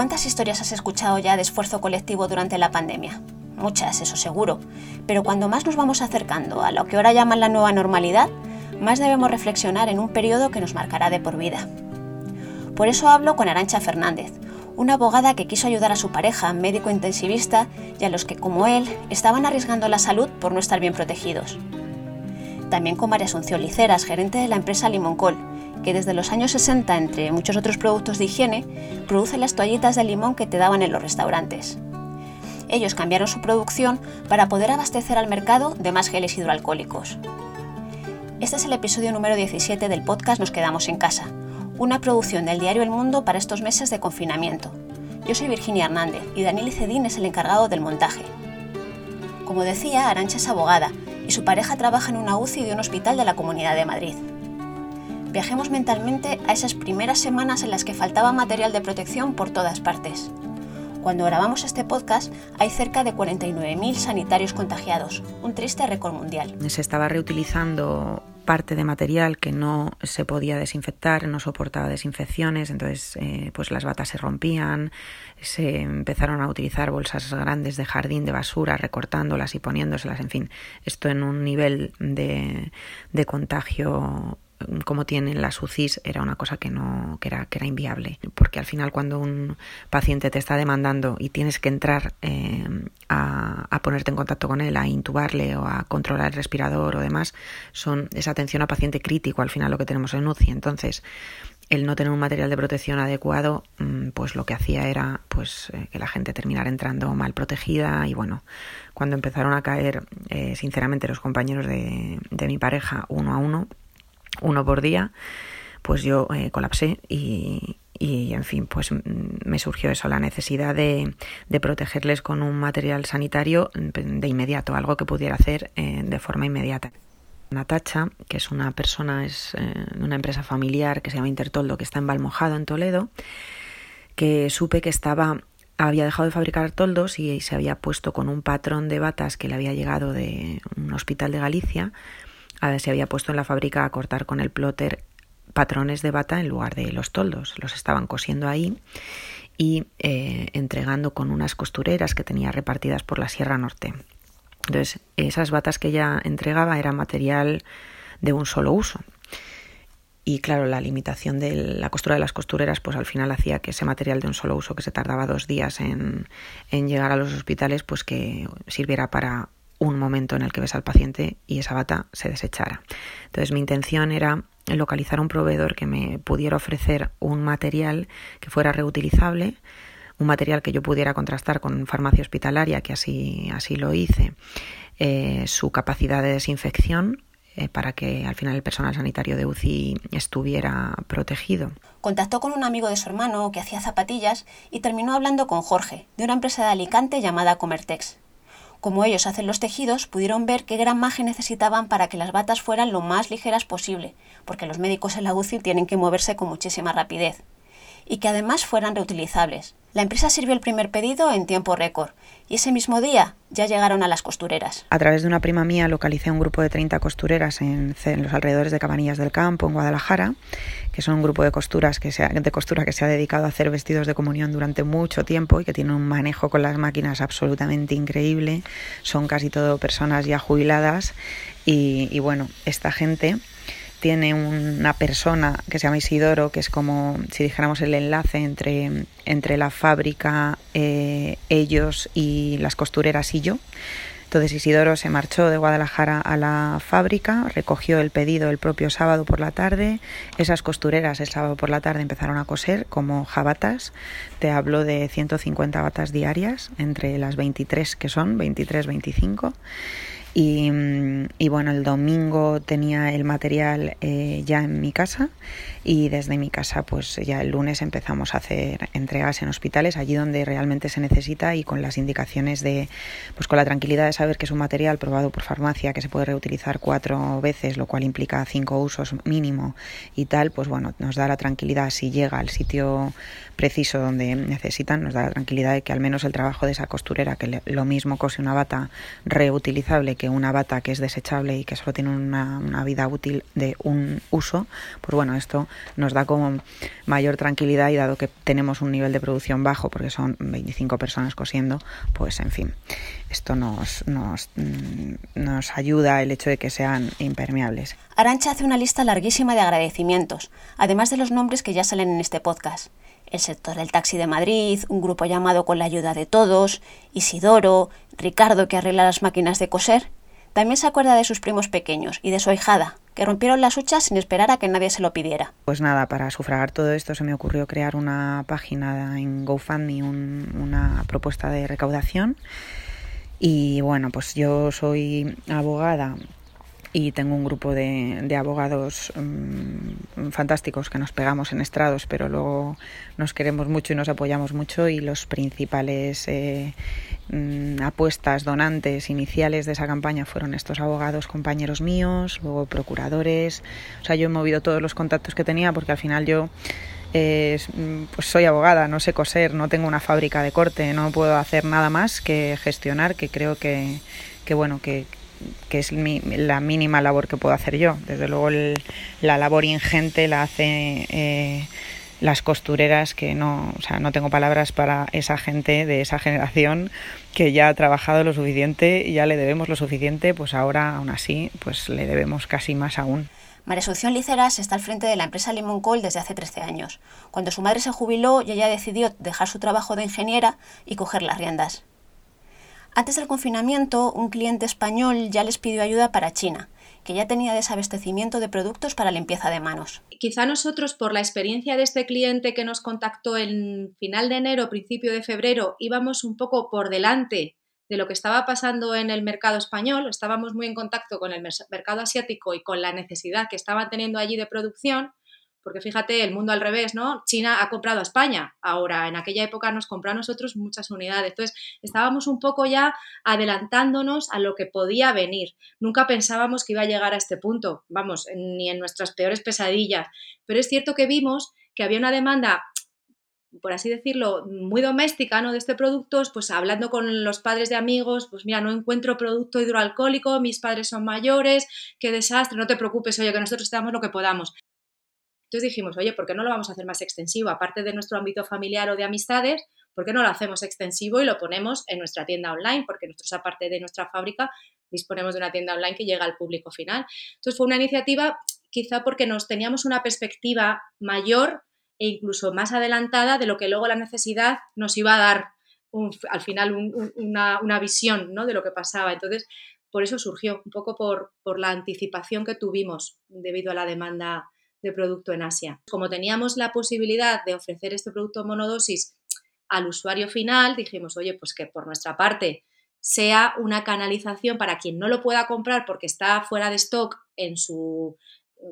¿Cuántas historias has escuchado ya de esfuerzo colectivo durante la pandemia? Muchas, eso seguro. Pero cuando más nos vamos acercando a lo que ahora llaman la nueva normalidad, más debemos reflexionar en un periodo que nos marcará de por vida. Por eso hablo con Arancha Fernández, una abogada que quiso ayudar a su pareja, médico intensivista, y a los que, como él, estaban arriesgando la salud por no estar bien protegidos. También con María Asunción Liceras, gerente de la empresa Limoncol, que desde los años 60, entre muchos otros productos de higiene, produce las toallitas de limón que te daban en los restaurantes. Ellos cambiaron su producción para poder abastecer al mercado de más geles hidroalcohólicos. Este es el episodio número 17 del podcast Nos quedamos en casa, una producción del diario El Mundo para estos meses de confinamiento. Yo soy Virginia Hernández y Daniel Cedín es el encargado del montaje. Como decía, Arancha es abogada y su pareja trabaja en una UCI de un hospital de la Comunidad de Madrid viajemos mentalmente a esas primeras semanas en las que faltaba material de protección por todas partes. Cuando grabamos este podcast hay cerca de 49.000 sanitarios contagiados, un triste récord mundial. Se estaba reutilizando parte de material que no se podía desinfectar, no soportaba desinfecciones, entonces eh, pues las batas se rompían, se empezaron a utilizar bolsas grandes de jardín de basura, recortándolas y poniéndoselas, en fin, esto en un nivel de, de contagio como tienen las UCIs era una cosa que no que era que era inviable. Porque al final cuando un paciente te está demandando y tienes que entrar eh, a, a, ponerte en contacto con él a intubarle o a controlar el respirador o demás son esa atención a paciente crítico al final lo que tenemos en UCI entonces el no tener un material de protección adecuado, mm, pues lo que hacía era pues eh, que la gente terminara entrando mal protegida y bueno, cuando empezaron a caer, eh, sinceramente, los compañeros de, de mi pareja uno a uno, uno por día, pues yo eh, colapsé y, y, en fin, pues mm, me surgió eso, la necesidad de, de, protegerles con un material sanitario de inmediato, algo que pudiera hacer eh, de forma inmediata. Natacha, que es una persona, es eh, una empresa familiar que se llama Intertoldo, que está en Valmojado, en Toledo, que supe que estaba había dejado de fabricar toldos y se había puesto con un patrón de batas que le había llegado de un hospital de Galicia se había puesto en la fábrica a cortar con el plotter patrones de bata en lugar de los toldos. Los estaban cosiendo ahí y eh, entregando con unas costureras que tenía repartidas por la Sierra Norte. Entonces, esas batas que ella entregaba eran material de un solo uso. Y claro, la limitación de la costura de las costureras, pues al final hacía que ese material de un solo uso, que se tardaba dos días en llegar a los hospitales, pues que sirviera para un momento en el que ves al paciente y esa bata se desechara. Entonces mi intención era localizar un proveedor que me pudiera ofrecer un material que fuera reutilizable, un material que yo pudiera contrastar con farmacia hospitalaria, que así, así lo hice, eh, su capacidad de desinfección eh, para que al final el personal sanitario de UCI estuviera protegido. Contactó con un amigo de su hermano que hacía zapatillas y terminó hablando con Jorge, de una empresa de Alicante llamada Comertex. Como ellos hacen los tejidos, pudieron ver qué gran gramaje necesitaban para que las batas fueran lo más ligeras posible, porque los médicos en la UCI tienen que moverse con muchísima rapidez, y que además fueran reutilizables. La empresa sirvió el primer pedido en tiempo récord y ese mismo día ya llegaron a las costureras. A través de una prima mía localicé un grupo de 30 costureras en, los alrededores de Cabanillas del Campo, en Guadalajara, que son un grupo de, costuras que se de costura que se ha dedicado a hacer vestidos de comunión durante mucho tiempo y que tiene un manejo con las máquinas absolutamente increíble. Son casi todo personas ya jubiladas y bueno, esta gente tiene una persona que se llama Isidoro, que es como si dijéramos el enlace entre, entre la fábrica, eh, ellos y las costureras y yo. Entonces Isidoro se marchó de Guadalajara a la fábrica, recogió el pedido el propio sábado por la tarde. Esas costureras el sábado por la tarde empezaron a coser como jabatas. Te hablo de 150 batas diarias, entre las 23 que son, 23, 25. Y, y, bueno, el domingo tenía el material eh, ya en mi casa y desde mi casa pues ya el lunes empezamos a hacer entregas en hospitales allí donde realmente se necesita y con las indicaciones de pues con la tranquilidad de saber que es un material probado por farmacia que se puede reutilizar cuatro veces lo cual implica cinco usos mínimo y tal pues bueno nos da la tranquilidad. Si llega al sitio preciso donde necesitan nos da la tranquilidad de que al menos el trabajo de esa costurera que lo mismo cose una bata reutilizable que una bata que es desechable y que solo tiene una, una, vida útil de un uso, pues bueno, esto nos da como mayor tranquilidad y dado que tenemos un nivel de producción bajo, porque son 25 personas cosiendo, pues en fin, esto nos, nos, mm, nos ayuda el hecho de que sean impermeables. Arancha hace una lista larguísima de agradecimientos, además de los nombres que ya salen en este podcast el sector del taxi de Madrid, un grupo llamado Con la ayuda de todos, Isidoro, Ricardo que arregla las máquinas de coser. También se acuerda de sus primos pequeños y de su hijada, que rompieron las huchas sin esperar a que nadie se lo pidiera. Pues nada, para sufragar todo esto se me ocurrió crear una página en GoFundMe, una propuesta de recaudación. Y bueno, pues yo soy abogada y tengo un grupo de, abogados mm, fantásticos que nos pegamos en estrados, pero luego nos queremos mucho y nos apoyamos mucho y los principales eh, mm, apuestas, donantes iniciales de esa campaña fueron estos abogados compañeros míos, luego procuradores, o sea, yo he movido todos los contactos que tenía porque al final yo eh, pues soy abogada, no sé coser, no tengo una fábrica de corte, no puedo hacer nada más que gestionar, que creo que, que bueno, que, que es la mínima labor que puedo hacer yo. Desde luego la labor ingente la hace eh, las costureras que no, o sea, no tengo palabras para esa gente de esa generación que ya ha trabajado lo suficiente ya le debemos lo suficiente, pues ahora aún así pues le debemos casi más aún. María Asunción Liceras está al frente de la empresa Limoncoal desde hace 13 años. Cuando su madre se jubiló, ella decidió dejar su trabajo de ingeniera y coger las riendas. Antes del confinamiento, un cliente español ya les pidió ayuda para China, que ya tenía desabastecimiento de productos para limpieza de manos. Quizá nosotros, por la experiencia de este cliente que nos contactó en final de enero, principio de febrero, íbamos un poco por delante de lo que estaba pasando en el mercado español, estábamos muy en contacto con el mercado asiático y con la necesidad que estaban teniendo allí de producción, porque fíjate, el mundo al revés, ¿no? China ha comprado a España, ahora en aquella época nos compró a nosotros muchas unidades. Entonces, estábamos un poco ya adelantándonos a lo que podía venir. Nunca pensábamos que iba a llegar a este punto, vamos, ni en nuestras peores pesadillas. Pero es cierto que vimos que había una demanda por así decirlo, muy doméstica, ¿no? De este producto, pues hablando con los padres de amigos, pues mira, no encuentro producto hidroalcohólico, mis padres son mayores, qué desastre, no te preocupes, oye, que nosotros te lo que podamos. Entonces dijimos, oye, ¿por qué no lo vamos a hacer más extensivo? Aparte de nuestro ámbito familiar o de amistades, ¿por qué no lo hacemos extensivo y lo ponemos en nuestra tienda online? Porque nosotros, aparte de nuestra fábrica, disponemos de una tienda online que llega al público final. Entonces fue una iniciativa quizá porque nos teníamos una perspectiva mayor e incluso más adelantada de lo que luego la necesidad nos iba a dar al final una, visión ¿no? de lo que pasaba. Entonces, por eso surgió, un poco por, por la anticipación que tuvimos debido a la demanda de producto en Asia. Como teníamos la posibilidad de ofrecer este producto monodosis al usuario final, dijimos, oye, pues que por nuestra parte sea una canalización para quien no lo pueda comprar porque está fuera de stock en su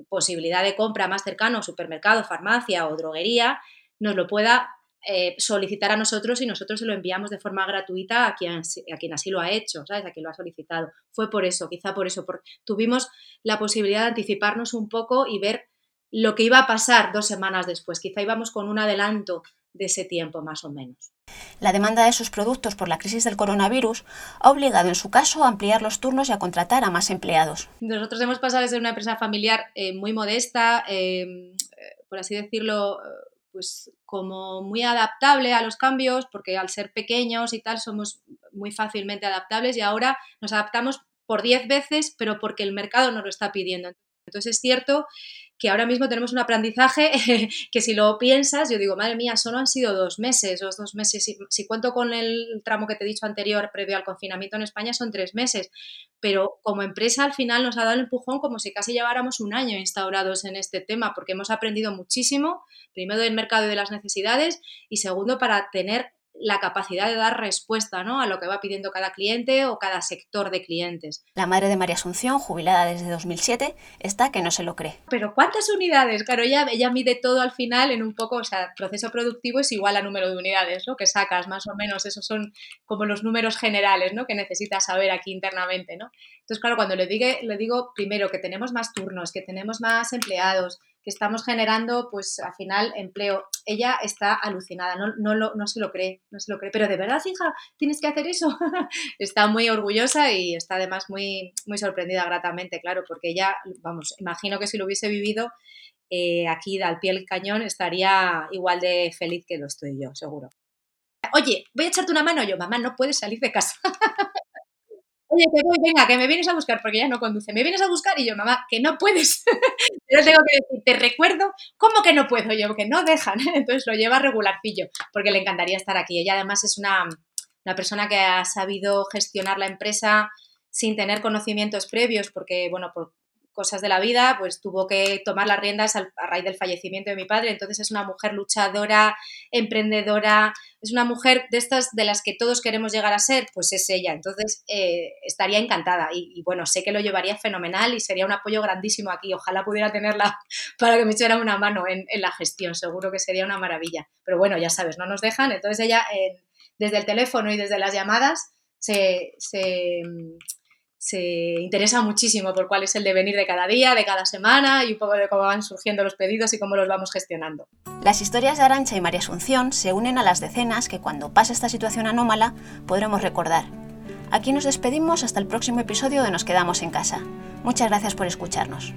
posibilidad de compra más cercano, supermercado, farmacia o droguería, nos lo pueda eh, solicitar a nosotros y nosotros se lo enviamos de forma gratuita a quien, a quien así lo ha hecho, ¿sabes? A quien lo ha solicitado. Fue por eso, quizá por eso, porque tuvimos la posibilidad de anticiparnos un poco y ver lo que iba a pasar dos semanas después. Quizá íbamos con un adelanto de ese tiempo más o menos. La demanda de sus productos por la crisis del coronavirus ha obligado en su caso a ampliar los turnos y a contratar a más empleados. Nosotros hemos pasado de ser una empresa familiar eh, muy modesta, em, por así decirlo, pues como muy adaptable a los cambios, porque al ser pequeños y tal somos muy fácilmente adaptables y ahora nos adaptamos por 10 veces, pero porque el mercado nos lo está pidiendo. Entonces es cierto que ahora mismo tenemos un aprendizaje que si lo piensas, yo digo, madre mía, solo han sido dos meses, los dos meses, si, cuento con el tramo que te he dicho anterior, previo al confinamiento en España, son tres meses, pero como empresa al final nos ha dado el empujón como si casi lleváramos un año instaurados en este tema, porque hemos aprendido muchísimo, primero del mercado y de las necesidades, y segundo para tener la capacidad de dar respuesta ¿no? a lo que va pidiendo cada cliente o cada sector de clientes. La madre de María Asunción, jubilada desde 2007, está que no se lo cree. Pero ¿cuántas unidades? Claro, ella, ella mide todo al final en un poco, o sea, proceso productivo es igual a número de unidades ¿no? que sacas, más o menos. Esos son como los números generales ¿no? que necesitas saber aquí internamente. ¿no? Entonces, claro, cuando le, digo, le digo primero que tenemos más turnos, que tenemos más empleados, estamos generando, pues al final, empleo. Ella está alucinada, no, no, lo, no se lo cree, no se lo cree. Pero de verdad, hija, tienes que hacer eso. está muy orgullosa y está además muy, muy sorprendida gratamente, claro, porque ella, vamos, imagino que si lo hubiese vivido eh, aquí al pie del cañón estaría igual de feliz que lo estoy yo, seguro. Oye, voy a echarte una mano yo, mamá, no puedes salir de casa. Oye, que voy, venga, que me vienes a buscar, porque ya no conduce. Me vienes a buscar y yo, mamá, que no puedes. Pero tengo que decir, te recuerdo, ¿cómo que no puedo? Yo, que no dejan. Entonces lo lleva regularcillo, porque le encantaría estar aquí. Ella además es una, una persona que ha sabido gestionar la empresa sin tener conocimientos previos, porque, bueno, por cosas de la vida, pues tuvo que tomar las riendas a raíz del fallecimiento de mi padre. Entonces es una mujer luchadora, emprendedora, es una mujer de estas de las que todos queremos llegar a ser, pues es ella. Entonces eh, estaría encantada y, bueno, sé que lo llevaría fenomenal y sería un apoyo grandísimo aquí. Ojalá pudiera tenerla para que me echara una mano en, la gestión, seguro que sería una maravilla. Pero bueno, ya sabes, no nos dejan. Entonces ella desde el teléfono y desde las llamadas se se interesa muchísimo por cuál es el devenir de cada día, de cada semana y un poco de cómo van surgiendo los pedidos y cómo los vamos gestionando. Las historias de Arancha y María Asunción se unen a las decenas que cuando pase esta situación anómala podremos recordar. Aquí nos despedimos hasta el próximo episodio de Nos quedamos en casa. Muchas gracias por escucharnos.